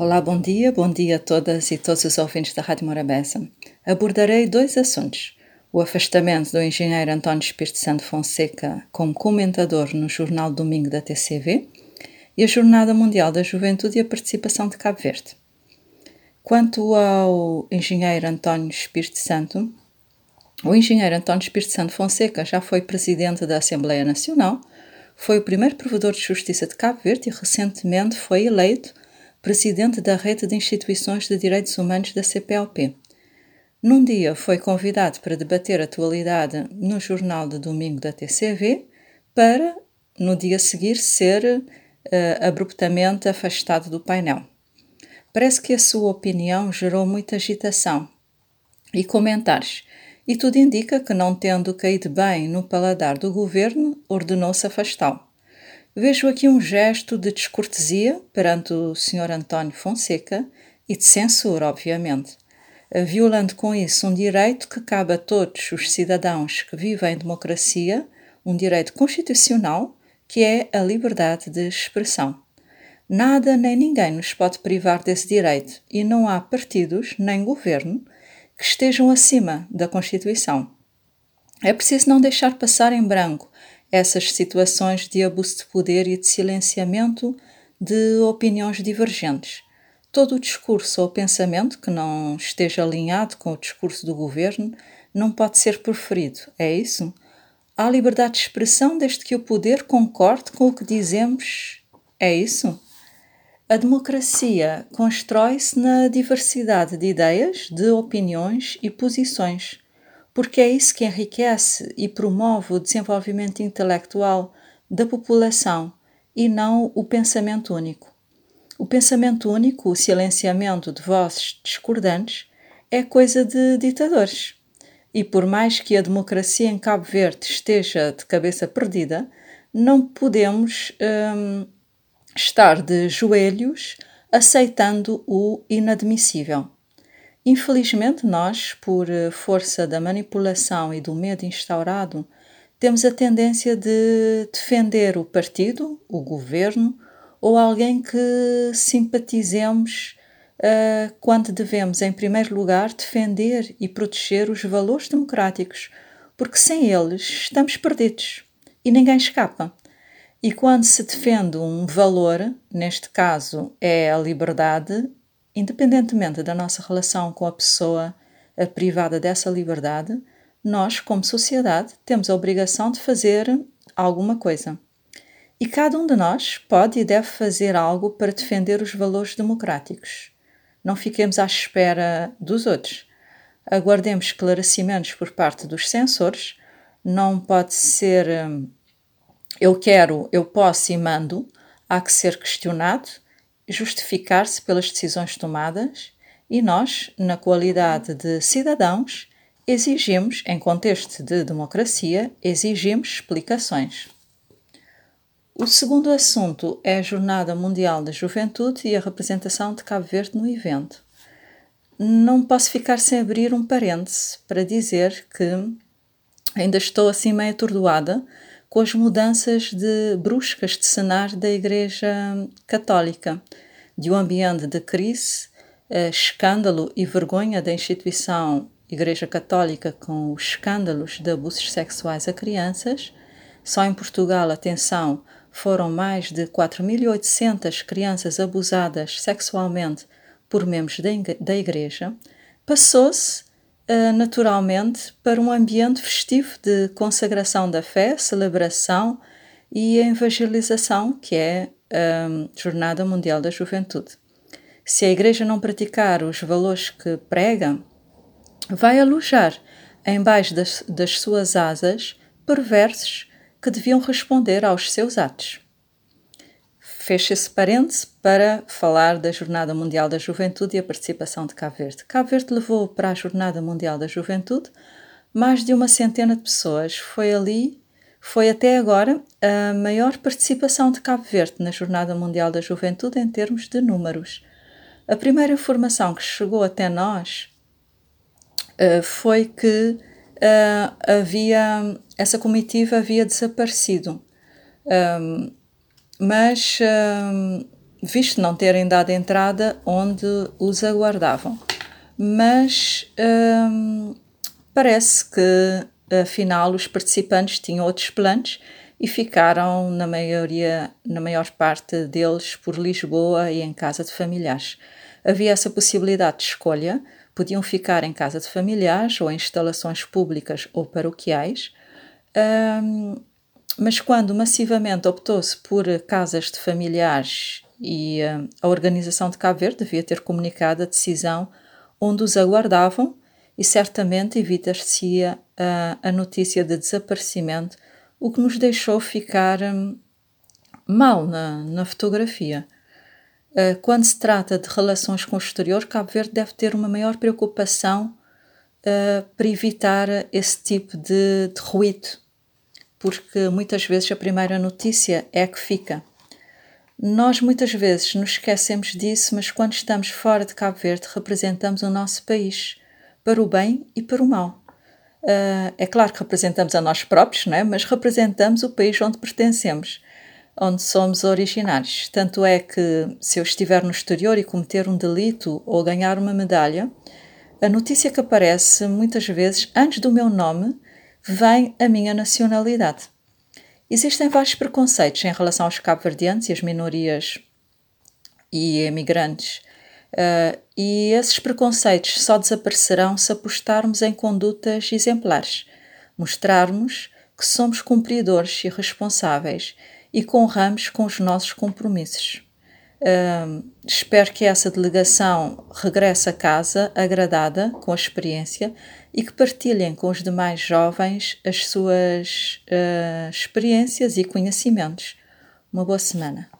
Olá, bom dia, bom dia a todas e todos os ouvintes da Rádio Morabeza. Abordarei dois assuntos: o afastamento do engenheiro António Espírito Santo Fonseca como comentador no Jornal Domingo da TCV e a Jornada Mundial da Juventude e a participação de Cabo Verde. Quanto ao engenheiro António Espírito Santo, o engenheiro António Espírito Santo Fonseca já foi presidente da Assembleia Nacional, foi o primeiro provedor de justiça de Cabo Verde e recentemente foi eleito presidente da Rede de Instituições de Direitos Humanos da CPLP. Num dia foi convidado para debater atualidade no jornal de domingo da TCV, para, no dia seguir, ser uh, abruptamente afastado do painel. Parece que a sua opinião gerou muita agitação e comentários, e tudo indica que, não tendo caído bem no paladar do governo, ordenou-se afastá-lo. Vejo aqui um gesto de descortesia perante o Sr. António Fonseca e de censura, obviamente, violando com isso um direito que cabe a todos os cidadãos que vivem em democracia, um direito constitucional, que é a liberdade de expressão. Nada nem ninguém nos pode privar desse direito e não há partidos nem governo que estejam acima da Constituição. É preciso não deixar passar em branco essas situações de abuso de poder e de silenciamento de opiniões divergentes. Todo o discurso ou pensamento que não esteja alinhado com o discurso do governo não pode ser preferido, é isso? Há liberdade de expressão desde que o poder concorde com o que dizemos, é isso? A democracia constrói-se na diversidade de ideias, de opiniões e posições porque é isso que enriquece e promove o desenvolvimento intelectual da população e não o pensamento único. O pensamento único, o silenciamento de vozes discordantes, é coisa de ditadores. E por mais que a democracia em Cabo Verde esteja de cabeça perdida, não podemos hum, estar de joelhos aceitando o inadmissível. Infelizmente, nós, por eh, força da manipulação e do medo instaurado, temos a tendência de defender o partido, o governo ou alguém que simpatizemos uh, quando devemos, em primeiro lugar, defender e proteger os valores democráticos, porque sem eles estamos perdidos e ninguém escapa. E quando se defende um valor, neste caso é a liberdade, independentemente da nossa relação com a pessoa privada dessa liberdade, nós, como sociedade, temos a obrigação de fazer alguma coisa. E cada um de nós pode e deve fazer algo para defender os valores democráticos. Não fiquemos à espera dos outros. Aguardemos esclarecimentos por parte dos censores. Não pode ser hum, eu quero, eu posso e mando. Há que ser questionado justificar-se pelas decisões tomadas e nós, na qualidade de cidadãos, exigimos, em contexto de democracia, exigimos explicações. O segundo assunto é a Jornada Mundial da Juventude e a representação de Cabo Verde no evento. Não posso ficar sem abrir um parêntese para dizer que ainda estou assim meio atordoada com as mudanças de bruscas de cenário da Igreja Católica, de um ambiente de crise, eh, escândalo e vergonha da instituição Igreja Católica com os escândalos de abusos sexuais a crianças. Só em Portugal, atenção, foram mais de 4.800 crianças abusadas sexualmente por membros da Igreja. Passou-se naturalmente para um ambiente festivo de consagração da fé, celebração e evangelização, que é a Jornada Mundial da Juventude. Se a Igreja não praticar os valores que prega, vai alojar embaixo das, das suas asas perversos que deviam responder aos seus atos. Fecha esse parêntese para falar da Jornada Mundial da Juventude e a participação de Cabo Verde. Cabo Verde levou para a Jornada Mundial da Juventude mais de uma centena de pessoas. Foi ali, foi até agora a maior participação de Cabo Verde na Jornada Mundial da Juventude em termos de números. A primeira informação que chegou até nós uh, foi que uh, havia essa comitiva havia desaparecido. Um, mas hum, visto não terem dado entrada onde os aguardavam. Mas hum, parece que afinal os participantes tinham outros planos e ficaram na maioria, na maior parte deles por Lisboa e em casa de familiares. Havia essa possibilidade de escolha, podiam ficar em casa de familiares ou em instalações públicas ou paroquiais, hum, mas quando massivamente optou-se por casas de familiares e hum, a Organização de Cabo Verde devia ter comunicado a decisão onde os aguardavam e certamente evitar-se-ia a, a notícia de desaparecimento, o que nos deixou ficar hum, mal na, na fotografia. Uh, quando se trata de relações com o exterior, Cabo Verde deve ter uma maior preocupação uh, para evitar esse tipo de, de ruído, porque muitas vezes a primeira notícia é a que fica. Nós muitas vezes nos esquecemos disso, mas quando estamos fora de Cabo Verde representamos o nosso país, para o bem e para o mal. Uh, é claro que representamos a nós próprios, não é? mas representamos o país onde pertencemos, onde somos originários. Tanto é que, se eu estiver no exterior e cometer um delito ou ganhar uma medalha, a notícia que aparece muitas vezes antes do meu nome vem a minha nacionalidade. Existem vários preconceitos em relação aos cabo-verdianos e as minorias e imigrantes, uh, e esses preconceitos só desaparecerão se apostarmos em condutas exemplares, mostrarmos que somos cumpridores e responsáveis e que honramos com os nossos compromissos. Espero que essa delegação regresse a casa agradada com a experiência e que partilhem com os demais jovens as suas uh, experiências e conhecimentos. Uma boa semana.